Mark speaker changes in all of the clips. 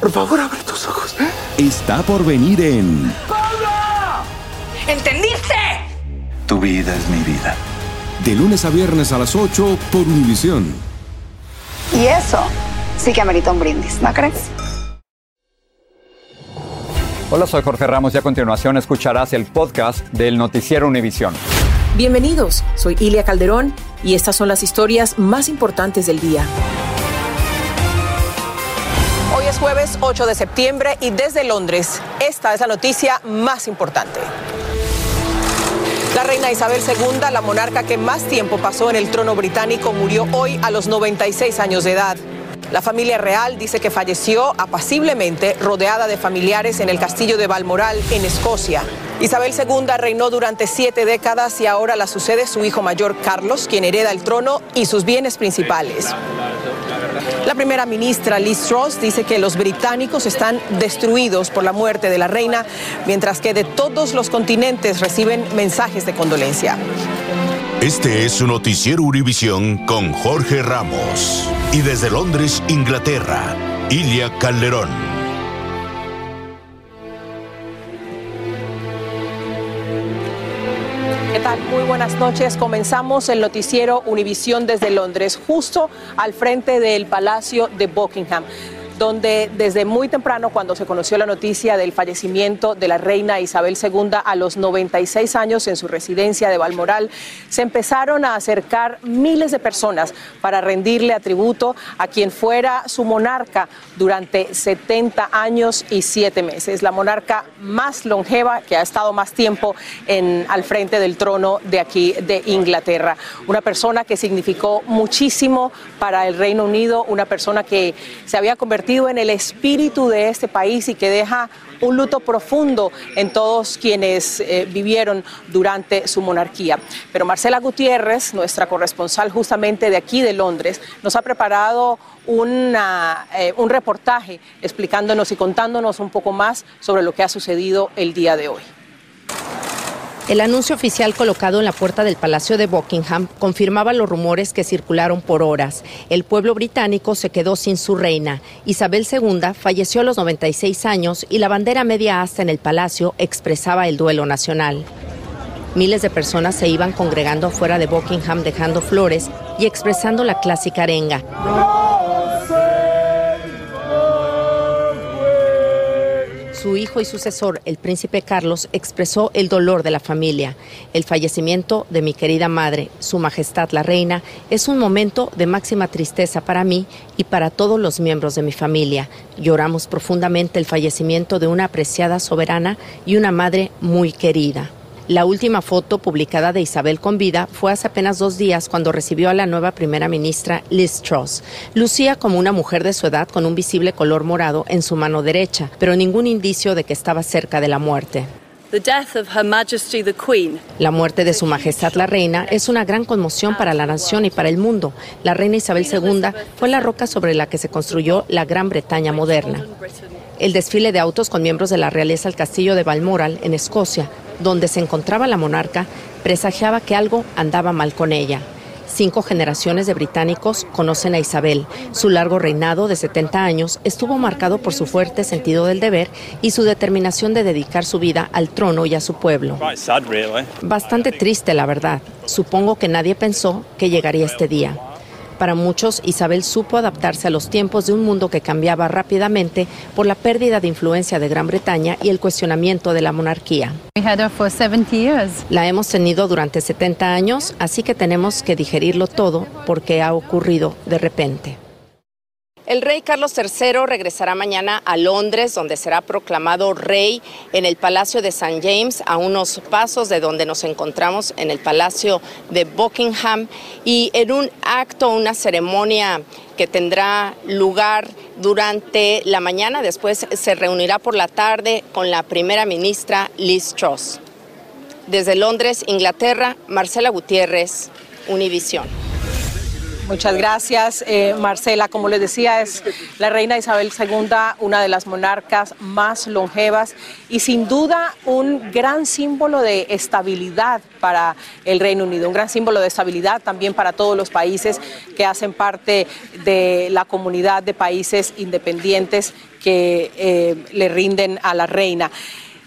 Speaker 1: Por favor, abre tus ojos.
Speaker 2: Está por venir en.
Speaker 3: ¿Entendiste?
Speaker 1: Tu vida es mi vida.
Speaker 2: De lunes a viernes a las 8 por Univisión.
Speaker 3: Y eso sí que amerita un brindis, ¿no crees?
Speaker 4: Hola, soy Jorge Ramos y a continuación escucharás el podcast del Noticiero Univisión.
Speaker 5: Bienvenidos, soy Ilia Calderón y estas son las historias más importantes del día. Jueves 8 de septiembre y desde Londres esta es la noticia más importante. La reina Isabel II, la monarca que más tiempo pasó en el trono británico, murió hoy a los 96 años de edad. La familia real dice que falleció apaciblemente rodeada de familiares en el castillo de Balmoral, en Escocia. Isabel II reinó durante siete décadas y ahora la sucede su hijo mayor Carlos, quien hereda el trono y sus bienes principales. La primera ministra Liz Truss dice que los británicos están destruidos por la muerte de la reina, mientras que de todos los continentes reciben mensajes de condolencia.
Speaker 6: Este es su noticiero Univisión con Jorge Ramos. Y desde Londres, Inglaterra, Ilia Calderón.
Speaker 5: Muy buenas noches. Comenzamos el noticiero Univisión desde Londres, justo al frente del Palacio de Buckingham donde desde muy temprano, cuando se conoció la noticia del fallecimiento de la reina Isabel II a los 96 años en su residencia de Balmoral, se empezaron a acercar miles de personas para rendirle atributo a quien fuera su monarca durante 70 años y 7 meses, la monarca más longeva que ha estado más tiempo al frente del trono de aquí de Inglaterra. Una persona que significó muchísimo para el Reino Unido, una persona que se había convertido en el espíritu de este país y que deja un luto profundo en todos quienes eh, vivieron durante su monarquía. Pero Marcela Gutiérrez, nuestra corresponsal justamente de aquí de Londres, nos ha preparado eh, un reportaje explicándonos y contándonos un poco más sobre lo que ha sucedido el día de hoy.
Speaker 7: El anuncio oficial colocado en la puerta del Palacio de Buckingham confirmaba los rumores que circularon por horas. El pueblo británico se quedó sin su reina. Isabel II falleció a los 96 años y la bandera media asta en el palacio expresaba el duelo nacional. Miles de personas se iban congregando fuera de Buckingham dejando flores y expresando la clásica arenga. Su hijo y sucesor, el príncipe Carlos, expresó el dolor de la familia. El fallecimiento de mi querida madre, Su Majestad la Reina, es un momento de máxima tristeza para mí y para todos los miembros de mi familia. Lloramos profundamente el fallecimiento de una apreciada soberana y una madre muy querida. La última foto publicada de Isabel con vida fue hace apenas dos días cuando recibió a la nueva primera ministra Liz Truss. Lucía como una mujer de su edad con un visible color morado en su mano derecha, pero ningún indicio de que estaba cerca de la muerte. La muerte de Su Majestad la Reina es una gran conmoción para la nación y para el mundo. La Reina Isabel II fue la roca sobre la que se construyó la Gran Bretaña moderna. El desfile de autos con miembros de la realeza al castillo de Balmoral, en Escocia, donde se encontraba la monarca, presagiaba que algo andaba mal con ella. Cinco generaciones de británicos conocen a Isabel. Su largo reinado de 70 años estuvo marcado por su fuerte sentido del deber y su determinación de dedicar su vida al trono y a su pueblo. Bastante triste, la verdad. Supongo que nadie pensó que llegaría este día. Para muchos, Isabel supo adaptarse a los tiempos de un mundo que cambiaba rápidamente por la pérdida de influencia de Gran Bretaña y el cuestionamiento de la monarquía. La hemos tenido durante 70 años, así que tenemos que digerirlo todo porque ha ocurrido de repente. El rey Carlos III regresará mañana a Londres, donde será proclamado rey en el Palacio de St. James, a unos pasos de donde nos encontramos en el Palacio de Buckingham, y en un acto, una ceremonia que tendrá lugar durante la mañana, después se reunirá por la tarde con la primera ministra Liz Truss. Desde Londres, Inglaterra, Marcela Gutiérrez, Univisión.
Speaker 5: Muchas gracias, eh, Marcela. Como les decía, es la reina Isabel II, una de las monarcas más longevas y sin duda un gran símbolo de estabilidad para el Reino Unido, un gran símbolo de estabilidad también para todos los países que hacen parte de la comunidad de países independientes que eh, le rinden a la reina.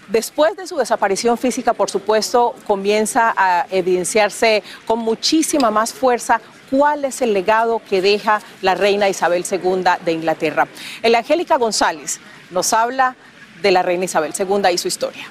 Speaker 5: Después de su desaparición física, por supuesto, comienza a evidenciarse con muchísima más fuerza cuál es el legado que deja la reina Isabel II de Inglaterra. El Angélica González nos habla de la reina Isabel II y su historia.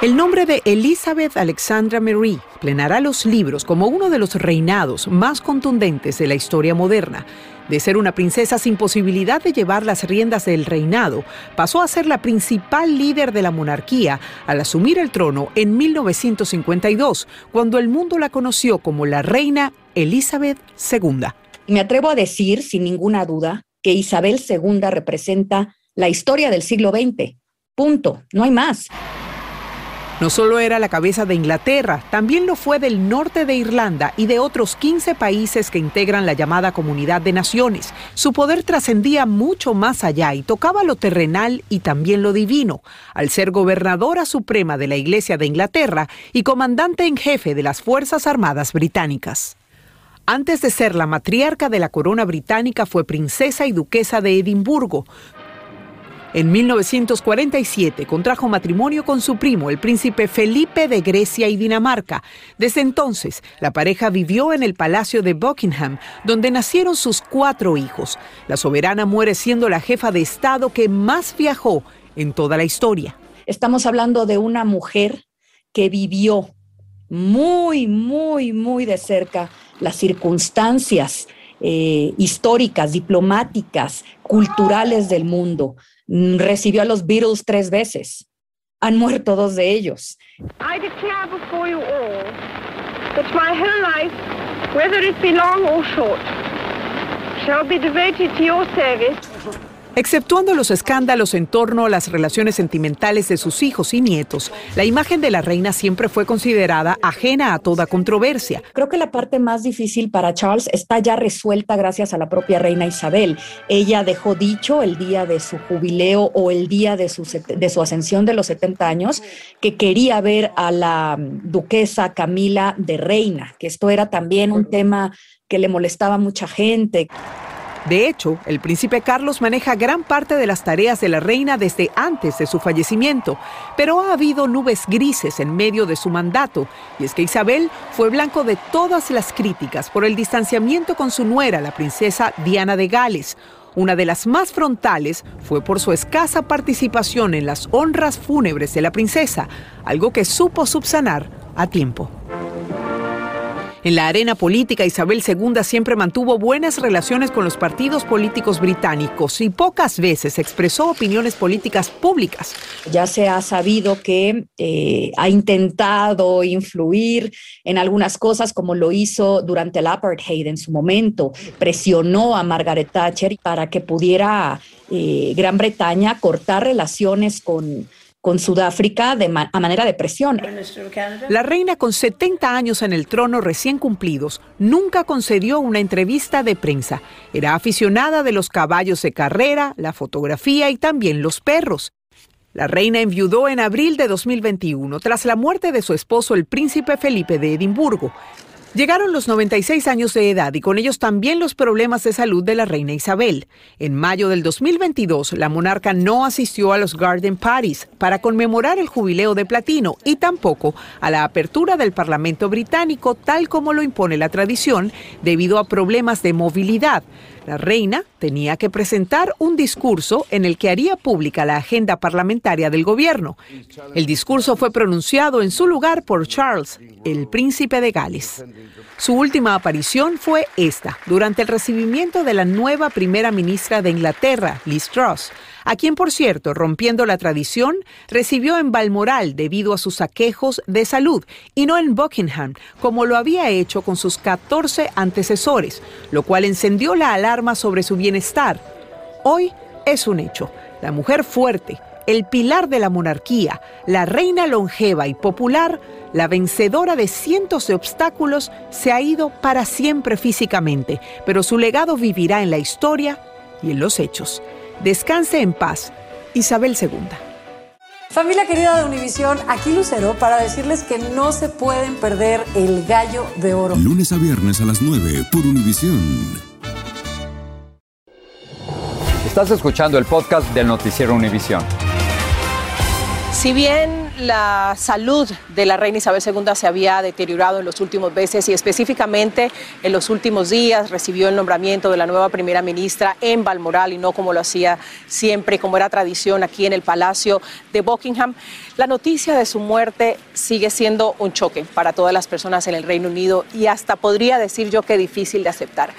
Speaker 8: El nombre de Elizabeth Alexandra Marie plenará los libros como uno de los reinados más contundentes de la historia moderna. De ser una princesa sin posibilidad de llevar las riendas del reinado, pasó a ser la principal líder de la monarquía al asumir el trono en 1952, cuando el mundo la conoció como la reina Elizabeth II.
Speaker 9: Me atrevo a decir, sin ninguna duda, que Isabel II representa la historia del siglo XX. Punto, no hay más.
Speaker 8: No solo era la cabeza de Inglaterra, también lo fue del norte de Irlanda y de otros 15 países que integran la llamada Comunidad de Naciones. Su poder trascendía mucho más allá y tocaba lo terrenal y también lo divino, al ser gobernadora suprema de la Iglesia de Inglaterra y comandante en jefe de las Fuerzas Armadas Británicas. Antes de ser la matriarca de la corona británica fue princesa y duquesa de Edimburgo, en 1947 contrajo matrimonio con su primo, el príncipe Felipe de Grecia y Dinamarca. Desde entonces, la pareja vivió en el Palacio de Buckingham, donde nacieron sus cuatro hijos. La soberana muere siendo la jefa de Estado que más viajó en toda la historia.
Speaker 9: Estamos hablando de una mujer que vivió muy, muy, muy de cerca las circunstancias eh, históricas, diplomáticas, culturales del mundo. Mm, recibió a los Beatles tres veces. Han muerto dos de ellos. I declare before you all that my whole life, whether it be long or short, shall be devoted to your service.
Speaker 8: Exceptuando los escándalos en torno a las relaciones sentimentales de sus hijos y nietos, la imagen de la reina siempre fue considerada ajena a toda controversia.
Speaker 9: Creo que la parte más difícil para Charles está ya resuelta gracias a la propia reina Isabel. Ella dejó dicho el día de su jubileo o el día de su, de su ascensión de los 70 años que quería ver a la duquesa Camila de reina, que esto era también un tema que le molestaba a mucha gente.
Speaker 8: De hecho, el príncipe Carlos maneja gran parte de las tareas de la reina desde antes de su fallecimiento, pero ha habido nubes grises en medio de su mandato, y es que Isabel fue blanco de todas las críticas por el distanciamiento con su nuera, la princesa Diana de Gales. Una de las más frontales fue por su escasa participación en las honras fúnebres de la princesa, algo que supo subsanar a tiempo. En la arena política, Isabel II siempre mantuvo buenas relaciones con los partidos políticos británicos y pocas veces expresó opiniones políticas públicas.
Speaker 9: Ya se ha sabido que eh, ha intentado influir en algunas cosas como lo hizo durante el apartheid en su momento. Presionó a Margaret Thatcher para que pudiera eh, Gran Bretaña cortar relaciones con con Sudáfrica de a manera de presión.
Speaker 8: La reina con 70 años en el trono recién cumplidos nunca concedió una entrevista de prensa. Era aficionada de los caballos de carrera, la fotografía y también los perros. La reina enviudó en abril de 2021 tras la muerte de su esposo el príncipe Felipe de Edimburgo. Llegaron los 96 años de edad y con ellos también los problemas de salud de la reina Isabel. En mayo del 2022, la monarca no asistió a los Garden Parties para conmemorar el jubileo de platino y tampoco a la apertura del Parlamento británico tal como lo impone la tradición debido a problemas de movilidad. La reina tenía que presentar un discurso en el que haría pública la agenda parlamentaria del gobierno. El discurso fue pronunciado en su lugar por Charles, el príncipe de Gales. Su última aparición fue esta, durante el recibimiento de la nueva primera ministra de Inglaterra, Liz Truss. A quien por cierto, rompiendo la tradición, recibió en Balmoral debido a sus aquejos de salud y no en Buckingham, como lo había hecho con sus 14 antecesores, lo cual encendió la alarma sobre su bienestar. Hoy es un hecho. La mujer fuerte, el pilar de la monarquía, la reina longeva y popular, la vencedora de cientos de obstáculos, se ha ido para siempre físicamente, pero su legado vivirá en la historia y en los hechos. Descanse en paz, Isabel II.
Speaker 10: Familia querida de Univisión, aquí Lucero para decirles que no se pueden perder el gallo de oro.
Speaker 2: Lunes a viernes a las 9 por Univisión.
Speaker 4: Estás escuchando el podcast del noticiero Univisión.
Speaker 5: Si bien la salud de la reina Isabel II se había deteriorado en los últimos meses y específicamente en los últimos días recibió el nombramiento de la nueva primera ministra en Balmoral y no como lo hacía siempre, como era tradición aquí en el Palacio de Buckingham. La noticia de su muerte sigue siendo un choque para todas las personas en el Reino Unido y hasta podría decir yo que difícil de aceptar.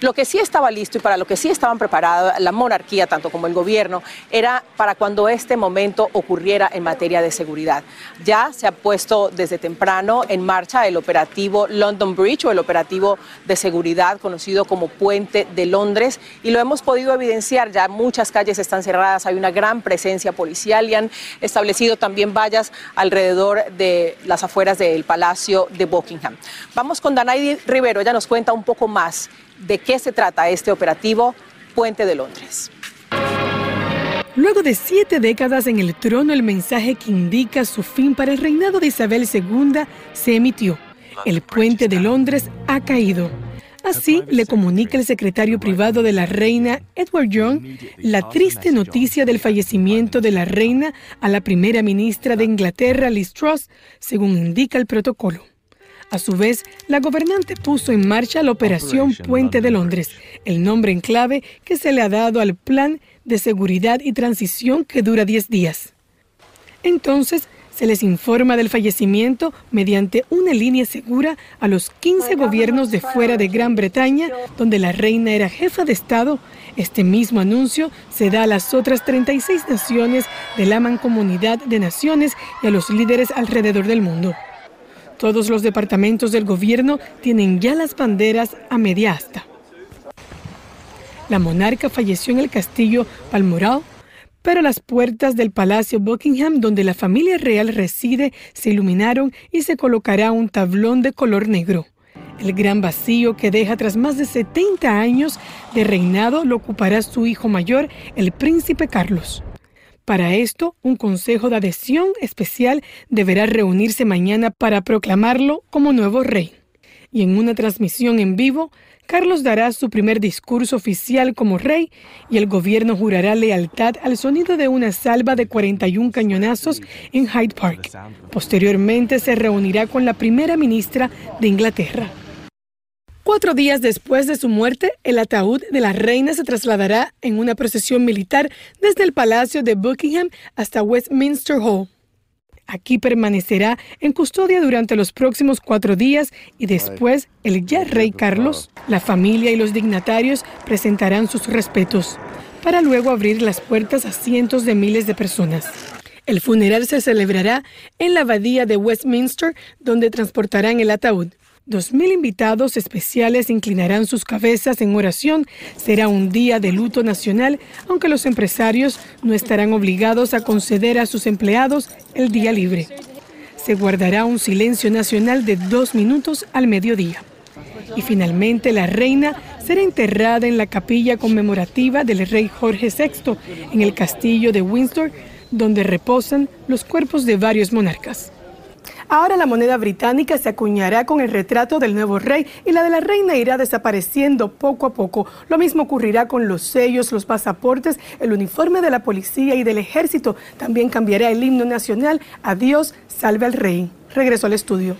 Speaker 5: Lo que sí estaba listo y para lo que sí estaban preparados la monarquía, tanto como el gobierno, era para cuando este momento ocurriera en materia de seguridad. Ya se ha puesto desde temprano en marcha el operativo London Bridge o el operativo de seguridad conocido como Puente de Londres y lo hemos podido evidenciar. Ya muchas calles están cerradas, hay una gran presencia policial y han establecido también vallas alrededor de las afueras del Palacio de Buckingham. Vamos con Danaidi Rivero, ella nos cuenta un poco más de qué se trata este operativo Puente de Londres.
Speaker 11: Luego de siete décadas en el trono, el mensaje que indica su fin para el reinado de Isabel II se emitió. El puente de Londres ha caído. Así le comunica el secretario privado de la reina, Edward Young, la triste noticia del fallecimiento de la reina a la primera ministra de Inglaterra, Liz Truss, según indica el protocolo. A su vez, la gobernante puso en marcha la Operación Puente de Londres, el nombre en clave que se le ha dado al plan de seguridad y transición que dura 10 días. Entonces, se les informa del fallecimiento mediante una línea segura a los 15 gobiernos de fuera de Gran Bretaña, donde la reina era jefa de Estado. Este mismo anuncio se da a las otras 36 naciones de la Mancomunidad de Naciones y a los líderes alrededor del mundo. Todos los departamentos del gobierno tienen ya las banderas a media asta. La monarca falleció en el castillo Balmoral, pero las puertas del Palacio Buckingham, donde la familia real reside, se iluminaron y se colocará un tablón de color negro. El gran vacío que deja tras más de 70 años de reinado lo ocupará su hijo mayor, el príncipe Carlos. Para esto, un consejo de adhesión especial deberá reunirse mañana para proclamarlo como nuevo rey. Y en una transmisión en vivo, Carlos dará su primer discurso oficial como rey y el gobierno jurará lealtad al sonido de una salva de 41 cañonazos en Hyde Park. Posteriormente se reunirá con la primera ministra de Inglaterra. Cuatro días después de su muerte, el ataúd de la reina se trasladará en una procesión militar desde el Palacio de Buckingham hasta Westminster Hall. Aquí permanecerá en custodia durante los próximos cuatro días y después el ya rey Carlos, la familia y los dignatarios presentarán sus respetos, para luego abrir las puertas a cientos de miles de personas. El funeral se celebrará en la abadía de Westminster, donde transportarán el ataúd. Dos mil invitados especiales inclinarán sus cabezas en oración. Será un día de luto nacional, aunque los empresarios no estarán obligados a conceder a sus empleados el día libre. Se guardará un silencio nacional de dos minutos al mediodía. Y finalmente la reina será enterrada en la capilla conmemorativa del rey Jorge VI en el castillo de Windsor, donde reposan los cuerpos de varios monarcas. Ahora la moneda británica se acuñará con el retrato del nuevo rey y la de la reina irá desapareciendo poco a poco. Lo mismo ocurrirá con los sellos, los pasaportes, el uniforme de la policía y del ejército. También cambiará el himno nacional. Adiós, salve al rey. Regreso al estudio.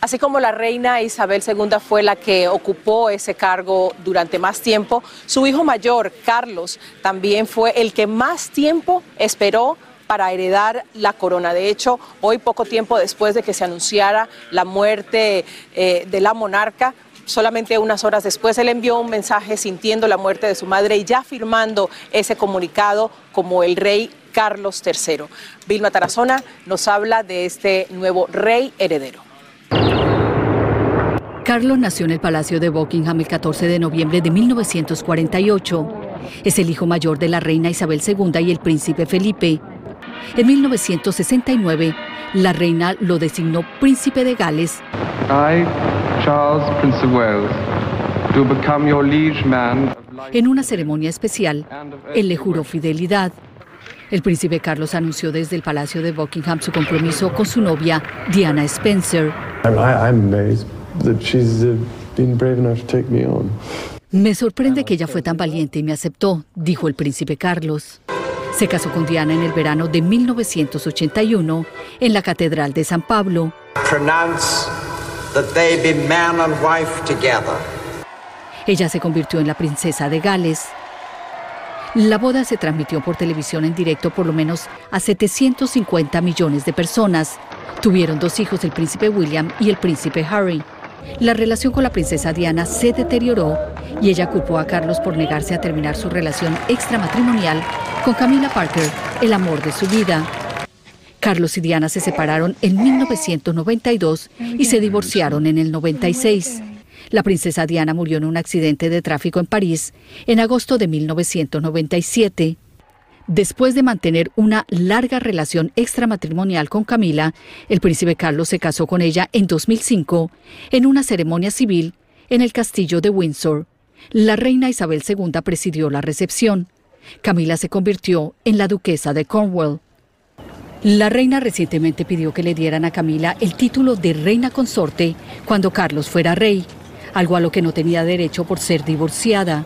Speaker 5: Así como la reina Isabel II fue la que ocupó ese cargo durante más tiempo, su hijo mayor, Carlos, también fue el que más tiempo esperó para heredar la corona. De hecho, hoy poco tiempo después de que se anunciara la muerte eh, de la monarca, solamente unas horas después él envió un mensaje sintiendo la muerte de su madre y ya firmando ese comunicado como el rey Carlos III. Vilma Tarazona nos habla de este nuevo rey heredero.
Speaker 12: Carlos nació en el Palacio de Buckingham el 14 de noviembre de 1948. Es el hijo mayor de la reina Isabel II y el príncipe Felipe. En 1969, la reina lo designó príncipe de Gales. Charles, Prince of Wales, become your liege man. En una ceremonia especial, él le juró fidelidad. El príncipe Carlos anunció desde el Palacio de Buckingham su compromiso con su novia, Diana Spencer. Me sorprende que ella fue tan valiente y me aceptó, dijo el príncipe Carlos. Se casó con Diana en el verano de 1981 en la Catedral de San Pablo. Ella se convirtió en la princesa de Gales. La boda se transmitió por televisión en directo por lo menos a 750 millones de personas. Tuvieron dos hijos, el príncipe William y el príncipe Harry. La relación con la princesa Diana se deterioró y ella culpó a Carlos por negarse a terminar su relación extramatrimonial con Camila Parker, el amor de su vida. Carlos y Diana se separaron en 1992 y se divorciaron en el 96. La princesa Diana murió en un accidente de tráfico en París en agosto de 1997. Después de mantener una larga relación extramatrimonial con Camila, el príncipe Carlos se casó con ella en 2005 en una ceremonia civil en el castillo de Windsor. La reina Isabel II presidió la recepción. Camila se convirtió en la duquesa de Cornwall. La reina recientemente pidió que le dieran a Camila el título de reina consorte cuando Carlos fuera rey, algo a lo que no tenía derecho por ser divorciada.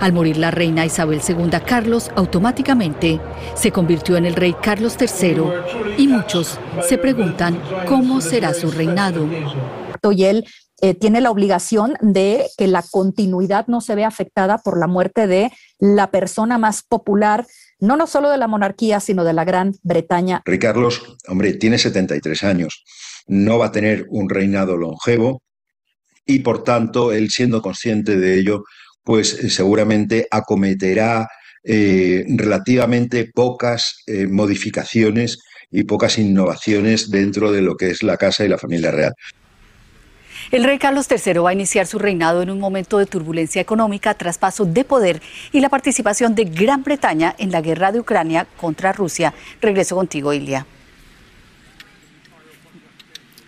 Speaker 12: Al morir la reina Isabel II, Carlos automáticamente se convirtió en el rey Carlos III y muchos se preguntan cómo será su reinado.
Speaker 9: Y él eh, tiene la obligación de que la continuidad no se vea afectada por la muerte de la persona más popular, no, no solo de la monarquía, sino de la Gran Bretaña.
Speaker 13: Rey Carlos, hombre, tiene 73 años, no va a tener un reinado longevo y por tanto, él siendo consciente de ello, pues eh, seguramente acometerá eh, relativamente pocas modificaciones y pocas innovaciones dentro de lo que es la casa y la familia real.
Speaker 12: El rey Carlos III va a iniciar su reinado en un momento de turbulencia económica, traspaso de poder y la participación de Gran Bretaña en la guerra de Ucrania contra Rusia. Regreso contigo, Ilia.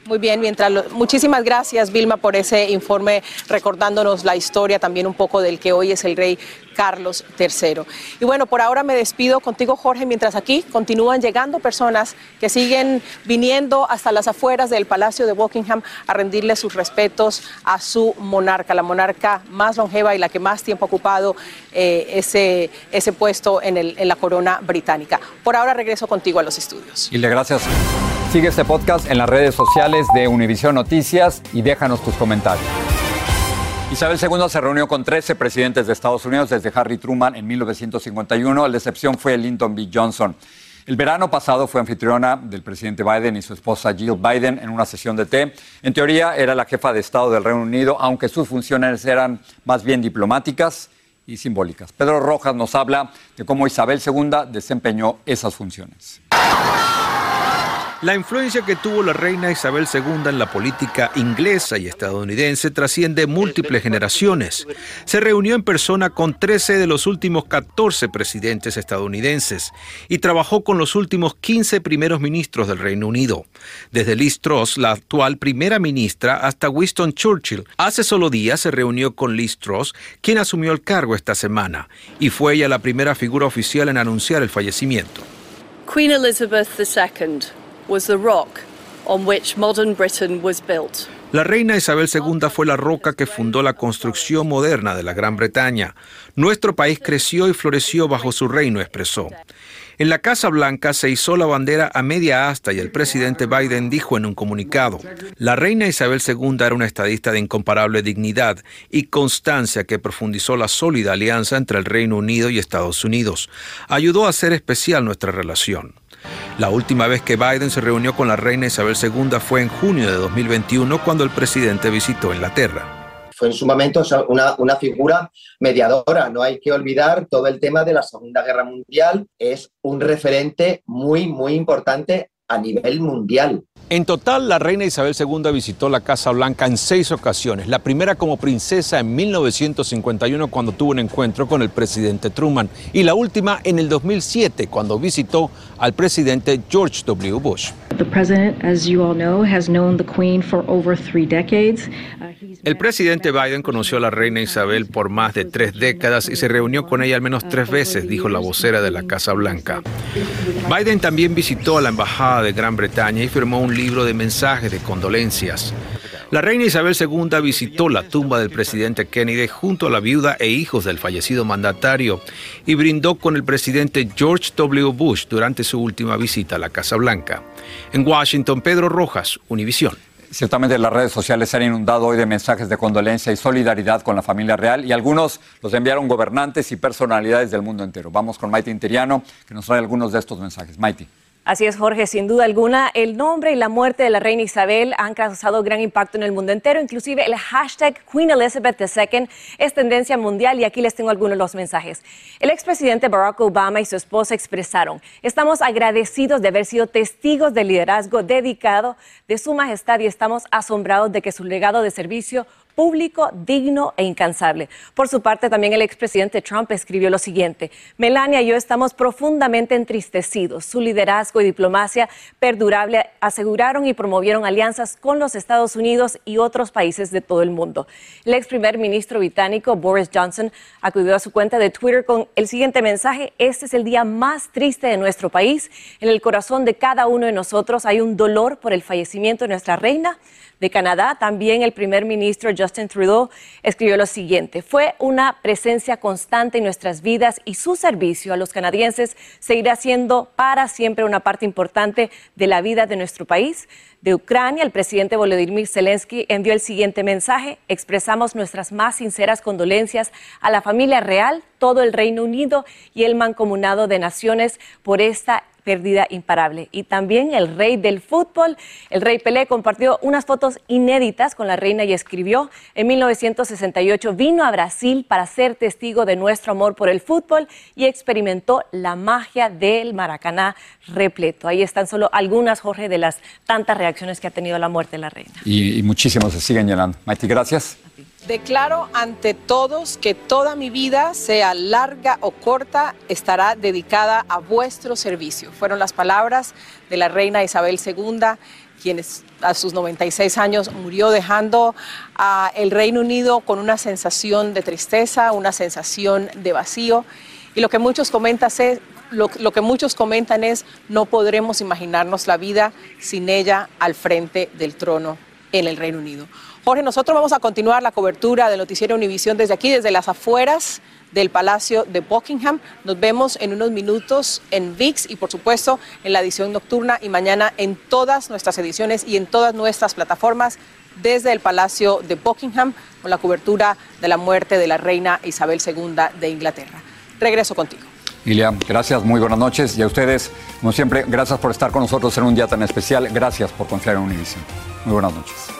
Speaker 5: Muy bien, mientras muchísimas gracias Vilma por ese informe recordándonos la historia también un poco del que hoy es el rey Carlos III. Y bueno, por ahora me despido contigo Jorge, mientras aquí continúan llegando personas que siguen viniendo hasta las afueras del Palacio de Buckingham a rendirle sus respetos a su monarca, la monarca más longeva y la que más tiempo ha ocupado eh, ese, ese puesto en, en la corona británica. Por ahora regreso contigo a los estudios.
Speaker 4: Y le gracias. Sigue este podcast en las redes sociales de Univision Noticias y déjanos tus comentarios. Isabel II se reunió con 13 presidentes de Estados Unidos desde Harry Truman en 1951. La excepción fue Lyndon B. Johnson. El verano pasado fue anfitriona del presidente Biden y su esposa Jill Biden en una sesión de té. En teoría era la jefa de Estado del Reino Unido, aunque sus funciones eran más bien diplomáticas y simbólicas. Pedro Rojas nos habla de cómo Isabel II desempeñó esas funciones.
Speaker 14: La influencia que tuvo la reina Isabel II en la política inglesa y estadounidense trasciende múltiples generaciones. Se reunió en persona con 13 de los últimos 14 presidentes estadounidenses y trabajó con los últimos 15 primeros ministros del Reino Unido, desde Liz Truss, la actual primera ministra, hasta Winston Churchill. Hace solo días se reunió con Liz Truss, quien asumió el cargo esta semana, y fue ella la primera figura oficial en anunciar el fallecimiento.
Speaker 15: Queen Elizabeth II was the rock on which modern Britain was built.
Speaker 14: La reina Isabel II fue la roca que fundó la construcción moderna de la Gran Bretaña. Nuestro país creció y floreció bajo su reino, expresó. En la Casa Blanca se hizo la bandera a media asta y el presidente Biden dijo en un comunicado, la reina Isabel II era una estadista de incomparable dignidad y constancia que profundizó la sólida alianza entre el Reino Unido y Estados Unidos. Ayudó a hacer especial nuestra relación. La última vez que Biden se reunió con la reina Isabel II fue en junio de 2021 cuando el presidente visitó Inglaterra.
Speaker 16: Fue en su momento una, una figura mediadora. No hay que olvidar todo el tema de la Segunda Guerra Mundial. Es un referente muy, muy importante a nivel mundial.
Speaker 14: En total, la reina Isabel II visitó la Casa Blanca en seis ocasiones. La primera como princesa en 1951 cuando tuvo un encuentro con el presidente Truman y la última en el 2007 cuando visitó al presidente George W. Bush. El presidente Biden conoció a la reina Isabel por más de tres décadas y se reunió con ella al menos tres veces, dijo la vocera de la Casa Blanca. Biden también visitó a la embajada de Gran Bretaña y firmó un libro de mensajes de condolencias. La reina Isabel II visitó la tumba del presidente Kennedy junto a la viuda e hijos del fallecido mandatario y brindó con el presidente George W. Bush durante su última visita a la Casa Blanca. En Washington, Pedro Rojas, Univisión.
Speaker 4: Ciertamente las redes sociales se han inundado hoy de mensajes de condolencia y solidaridad con la familia real y algunos los enviaron gobernantes y personalidades del mundo entero. Vamos con Maite Interiano, que nos trae algunos de estos mensajes. Maite.
Speaker 17: Así es, Jorge, sin duda alguna, el nombre y la muerte de la reina Isabel han causado gran impacto en el mundo entero, inclusive el hashtag Queen Elizabeth II es tendencia mundial y aquí les tengo algunos de los mensajes. El expresidente Barack Obama y su esposa expresaron, estamos agradecidos de haber sido testigos del liderazgo dedicado de su majestad y estamos asombrados de que su legado de servicio público, digno e incansable. Por su parte, también el expresidente Trump escribió lo siguiente, Melania y yo estamos profundamente entristecidos. Su liderazgo y diplomacia perdurable aseguraron y promovieron alianzas con los Estados Unidos y otros países de todo el mundo. El ex primer ministro británico Boris Johnson acudió a su cuenta de Twitter con el siguiente mensaje, este es el día más triste de nuestro país. En el corazón de cada uno de nosotros hay un dolor por el fallecimiento de nuestra reina de Canadá, también el primer ministro Justin Trudeau escribió lo siguiente, fue una presencia constante en nuestras vidas y su servicio a los canadienses seguirá siendo para siempre una parte importante de la vida de nuestro país. De Ucrania, el presidente Volodymyr Zelensky envió el siguiente mensaje. Expresamos nuestras más sinceras condolencias a la familia real, todo el Reino Unido y el mancomunado de naciones por esta pérdida imparable. Y también el rey del fútbol, el rey Pelé, compartió unas fotos inéditas con la reina y escribió, en 1968 vino a Brasil para ser testigo de nuestro amor por el fútbol y experimentó la magia del Maracaná repleto. Ahí están solo algunas, Jorge, de las tantas reacciones que ha tenido la muerte de la reina.
Speaker 4: Y, y muchísimos se siguen llenando. Maiti, gracias.
Speaker 5: Declaro ante todos que toda mi vida, sea larga o corta, estará dedicada a vuestro servicio. Fueron las palabras de la reina Isabel II, quien a sus 96 años murió dejando a el Reino Unido con una sensación de tristeza, una sensación de vacío. Y lo que muchos comentan es, lo, lo que muchos comentan es no podremos imaginarnos la vida sin ella al frente del trono en el Reino Unido. Jorge, nosotros vamos a continuar la cobertura del noticiero Univisión desde aquí, desde las afueras del Palacio de Buckingham. Nos vemos en unos minutos en VIX y por supuesto en la edición nocturna y mañana en todas nuestras ediciones y en todas nuestras plataformas desde el Palacio de Buckingham con la cobertura de la muerte de la reina Isabel II de Inglaterra. Regreso contigo.
Speaker 4: Ilia, gracias, muy buenas noches. Y a ustedes, como siempre, gracias por estar con nosotros en un día tan especial. Gracias por confiar en Univision. Muy buenas noches.